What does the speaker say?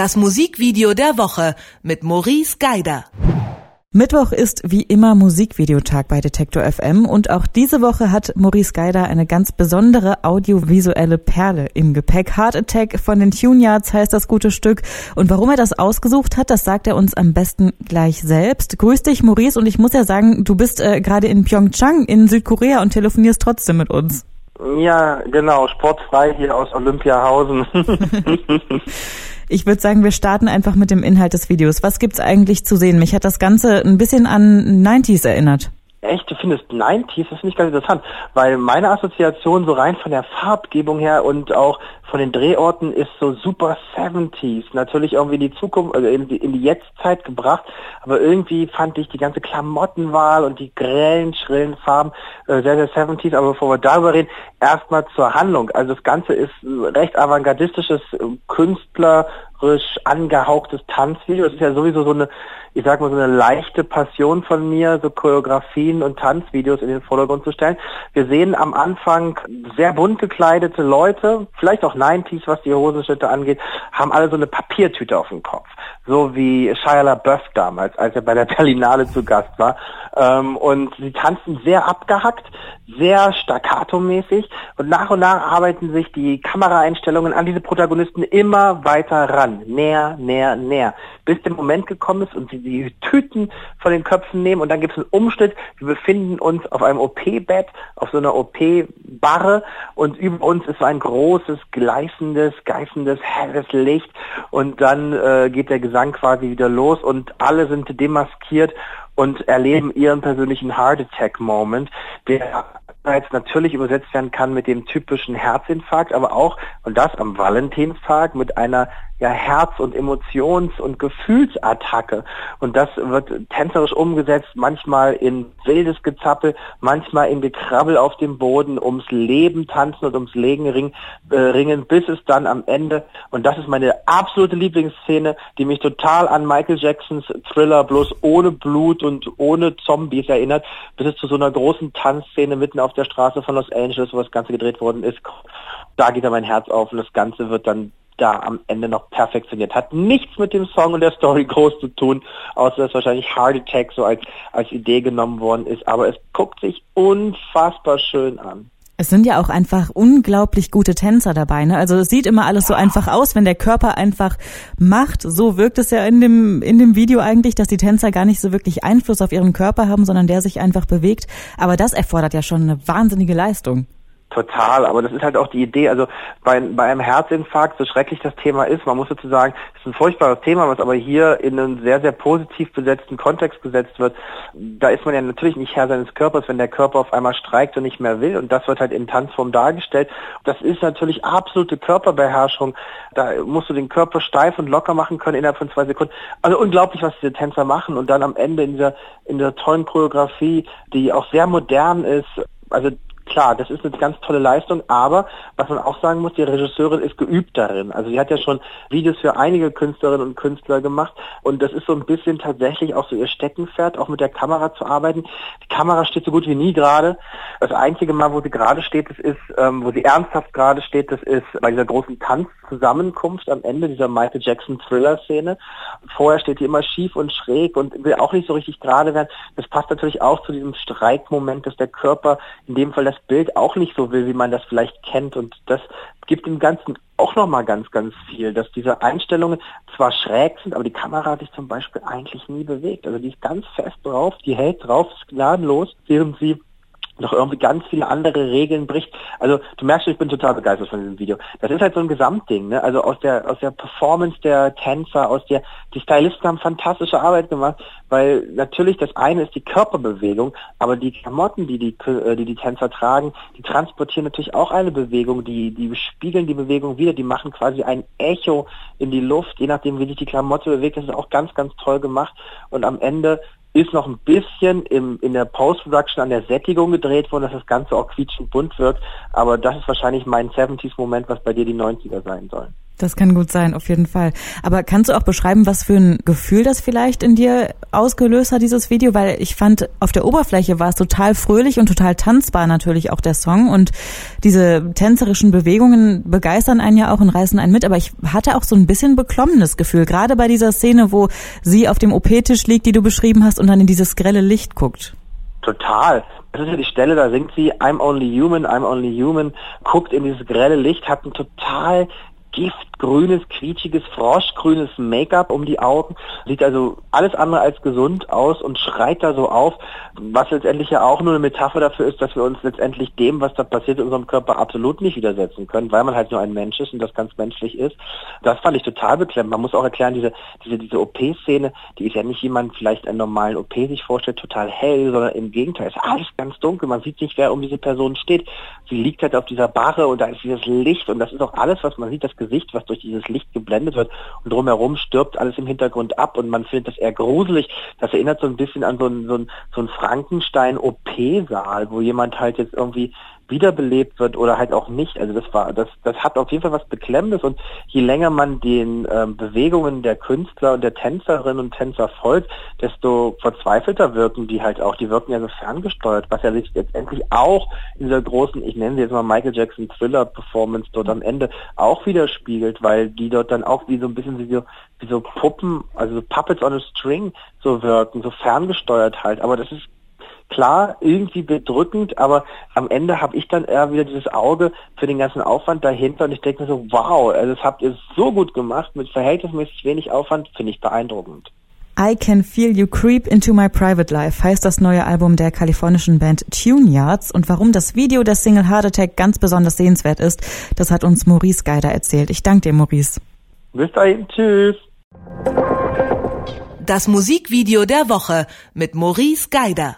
Das Musikvideo der Woche mit Maurice Geider. Mittwoch ist wie immer Musikvideotag bei Detektor FM und auch diese Woche hat Maurice Geider eine ganz besondere audiovisuelle Perle im Gepäck. Heart Attack von den Tune Yards heißt das gute Stück und warum er das ausgesucht hat, das sagt er uns am besten gleich selbst. Grüß dich Maurice und ich muss ja sagen, du bist äh, gerade in Pyeongchang in Südkorea und telefonierst trotzdem mit uns. Ja, genau, sportfrei hier aus Olympiahausen. Ich würde sagen, wir starten einfach mit dem Inhalt des Videos. Was gibt's eigentlich zu sehen? Mich hat das Ganze ein bisschen an 90s erinnert. Echt, du findest 90s? Das finde ich ganz interessant, weil meine Assoziation so rein von der Farbgebung her und auch von den Drehorten ist so super 70s. Natürlich irgendwie in die Zukunft, also in die, in die Jetztzeit gebracht, aber irgendwie fand ich die ganze Klamottenwahl und die grellen, schrillen Farben äh, sehr, sehr 70s. Aber bevor wir darüber reden, erstmal zur Handlung. Also das Ganze ist recht avantgardistisches, äh, künstlerisch angehauchtes Tanzvideo. Das ist ja sowieso so eine ich sag mal, so eine leichte Passion von mir, so Choreografien und Tanzvideos in den Vordergrund zu stellen. Wir sehen am Anfang sehr bunt gekleidete Leute, vielleicht auch 90s, was die Hosenschnitte angeht, haben alle so eine Papiertüte auf dem Kopf. So wie Shia LaBeouf damals, als er bei der Berlinale zu Gast war. Ähm, und sie tanzen sehr abgehackt, sehr staccato-mäßig und nach und nach arbeiten sich die Kameraeinstellungen an diese Protagonisten immer weiter ran, näher, näher, näher, bis der Moment gekommen ist und sie die Tüten von den Köpfen nehmen und dann gibt es einen Umschnitt. Wir befinden uns auf einem OP-Bett, auf so einer OP-Barre und über uns ist so ein großes, gleißendes, geißendes, helles Licht und dann äh, geht der Gesang quasi wieder los und alle sind demaskiert und erleben ihren persönlichen Heart Attack Moment, der einerseits natürlich übersetzt werden kann mit dem typischen Herzinfarkt, aber auch, und das am Valentinstag, mit einer ja, Herz- und Emotions- und Gefühlsattacke. Und das wird tänzerisch umgesetzt, manchmal in wildes Gezappel, manchmal in Gekrabbel auf dem Boden, ums Leben tanzen und ums Leben ring, äh, ringen, bis es dann am Ende, und das ist meine absolute Lieblingsszene, die mich total an Michael Jacksons Thriller bloß ohne Blut und ohne Zombies erinnert, bis es zu so einer großen Tanzszene mitten auf der Straße von Los Angeles, wo das Ganze gedreht worden ist, da geht dann mein Herz auf und das Ganze wird dann da am Ende noch perfektioniert. Hat nichts mit dem Song und der Story groß zu tun, außer dass wahrscheinlich Heart Attack so als, als Idee genommen worden ist. Aber es guckt sich unfassbar schön an. Es sind ja auch einfach unglaublich gute Tänzer dabei. Ne? Also es sieht immer alles so einfach aus, wenn der Körper einfach macht. So wirkt es ja in dem, in dem Video eigentlich, dass die Tänzer gar nicht so wirklich Einfluss auf ihren Körper haben, sondern der sich einfach bewegt. Aber das erfordert ja schon eine wahnsinnige Leistung. Total, aber das ist halt auch die Idee. Also bei, bei einem Herzinfarkt, so schrecklich das Thema ist, man muss sozusagen, es ist ein furchtbares Thema, was aber hier in einen sehr, sehr positiv besetzten Kontext gesetzt wird. Da ist man ja natürlich nicht Herr seines Körpers, wenn der Körper auf einmal streikt und nicht mehr will. Und das wird halt in Tanzform dargestellt. Das ist natürlich absolute Körperbeherrschung. Da musst du den Körper steif und locker machen können innerhalb von zwei Sekunden. Also unglaublich, was diese Tänzer machen. Und dann am Ende in dieser, in dieser tollen Choreografie, die auch sehr modern ist. Also klar, das ist eine ganz tolle Leistung, aber was man auch sagen muss, die Regisseurin ist geübt darin. Also sie hat ja schon Videos für einige Künstlerinnen und Künstler gemacht und das ist so ein bisschen tatsächlich auch so ihr Steckenpferd, auch mit der Kamera zu arbeiten. Die Kamera steht so gut wie nie gerade. Das einzige Mal, wo sie gerade steht, das ist, ähm, wo sie ernsthaft gerade steht, das ist bei dieser großen Tanzzusammenkunft am Ende dieser Michael Jackson Thriller-Szene. Vorher steht die immer schief und schräg und will auch nicht so richtig gerade werden. Das passt natürlich auch zu diesem Streikmoment, dass der Körper, in dem Fall das Bild auch nicht so will, wie man das vielleicht kennt. Und das gibt dem Ganzen auch nochmal ganz, ganz viel, dass diese Einstellungen zwar schräg sind, aber die Kamera sich zum Beispiel eigentlich nie bewegt. Also die ist ganz fest drauf, die hält drauf, ist gnadenlos, während sie noch irgendwie ganz viele andere Regeln bricht. Also du merkst schon, ich bin total begeistert von diesem Video. Das ist halt so ein Gesamtding, ne? Also aus der aus der Performance der Tänzer, aus der die Stylisten haben fantastische Arbeit gemacht, weil natürlich das eine ist die Körperbewegung, aber die Klamotten, die die äh, die, die Tänzer tragen, die transportieren natürlich auch eine Bewegung, die die spiegeln die Bewegung wieder, die machen quasi ein Echo in die Luft, je nachdem wie sich die Klamotte bewegt. Das ist auch ganz ganz toll gemacht und am Ende ist noch ein bisschen im, in der Post-Production an der Sättigung gedreht worden, dass das Ganze auch quietschend bunt wirkt. Aber das ist wahrscheinlich mein 70s-Moment, was bei dir die 90er sein soll. Das kann gut sein, auf jeden Fall. Aber kannst du auch beschreiben, was für ein Gefühl das vielleicht in dir ausgelöst hat, dieses Video? Weil ich fand, auf der Oberfläche war es total fröhlich und total tanzbar natürlich auch der Song. Und diese tänzerischen Bewegungen begeistern einen ja auch und reißen einen mit. Aber ich hatte auch so ein bisschen beklommenes Gefühl, gerade bei dieser Szene, wo sie auf dem OP-Tisch liegt, die du beschrieben hast, und dann in dieses grelle Licht guckt. Total. Das ist ja die Stelle, da singt sie I'm only human, I'm only human, guckt in dieses grelle Licht, hat ein total giftgrünes, quietschiges, froschgrünes Make-up um die Augen. Sieht also alles andere als gesund aus und schreit da so auf, was letztendlich ja auch nur eine Metapher dafür ist, dass wir uns letztendlich dem, was da passiert in unserem Körper, absolut nicht widersetzen können, weil man halt nur ein Mensch ist und das ganz menschlich ist. Das fand ich total beklemmend. Man muss auch erklären, diese, diese, diese OP-Szene, die ist ja nicht jemand vielleicht einen normalen OP sich vorstellt, total hell, sondern im Gegenteil, ist alles ganz dunkel. Man sieht nicht, wer um diese Person steht. Sie liegt halt auf dieser Barre und da ist dieses Licht und das ist auch alles, was man sieht, das Gesicht, was durch dieses Licht geblendet wird und drumherum stirbt alles im Hintergrund ab und man findet das eher gruselig. Das erinnert so ein bisschen an so ein, so ein, so ein Frankenstein-OP-Saal, wo jemand halt jetzt irgendwie wiederbelebt wird oder halt auch nicht. Also das war, das, das hat auf jeden Fall was Beklemmendes und je länger man den ähm, Bewegungen der Künstler und der Tänzerinnen und Tänzer folgt, desto verzweifelter wirken die halt auch. Die wirken ja so ferngesteuert, was ja sich letztendlich auch in dieser großen, ich nenne sie jetzt mal Michael Jackson Thriller Performance dort am Ende auch widerspiegelt, weil die dort dann auch wie so ein bisschen wie so, wie so Puppen, also so Puppets on a String so wirken, so ferngesteuert halt. Aber das ist klar irgendwie bedrückend, aber am Ende habe ich dann eher wieder dieses Auge für den ganzen Aufwand dahinter und ich denke mir so, wow, also das habt ihr so gut gemacht mit verhältnismäßig wenig Aufwand, finde ich beeindruckend. I Can Feel You Creep Into My Private Life heißt das neue Album der kalifornischen Band Tune Yards und warum das Video der Single Heart Attack ganz besonders sehenswert ist, das hat uns Maurice Geider erzählt. Ich danke dir, Maurice. Bis dahin, tschüss. Das Musikvideo der Woche mit Maurice Geider.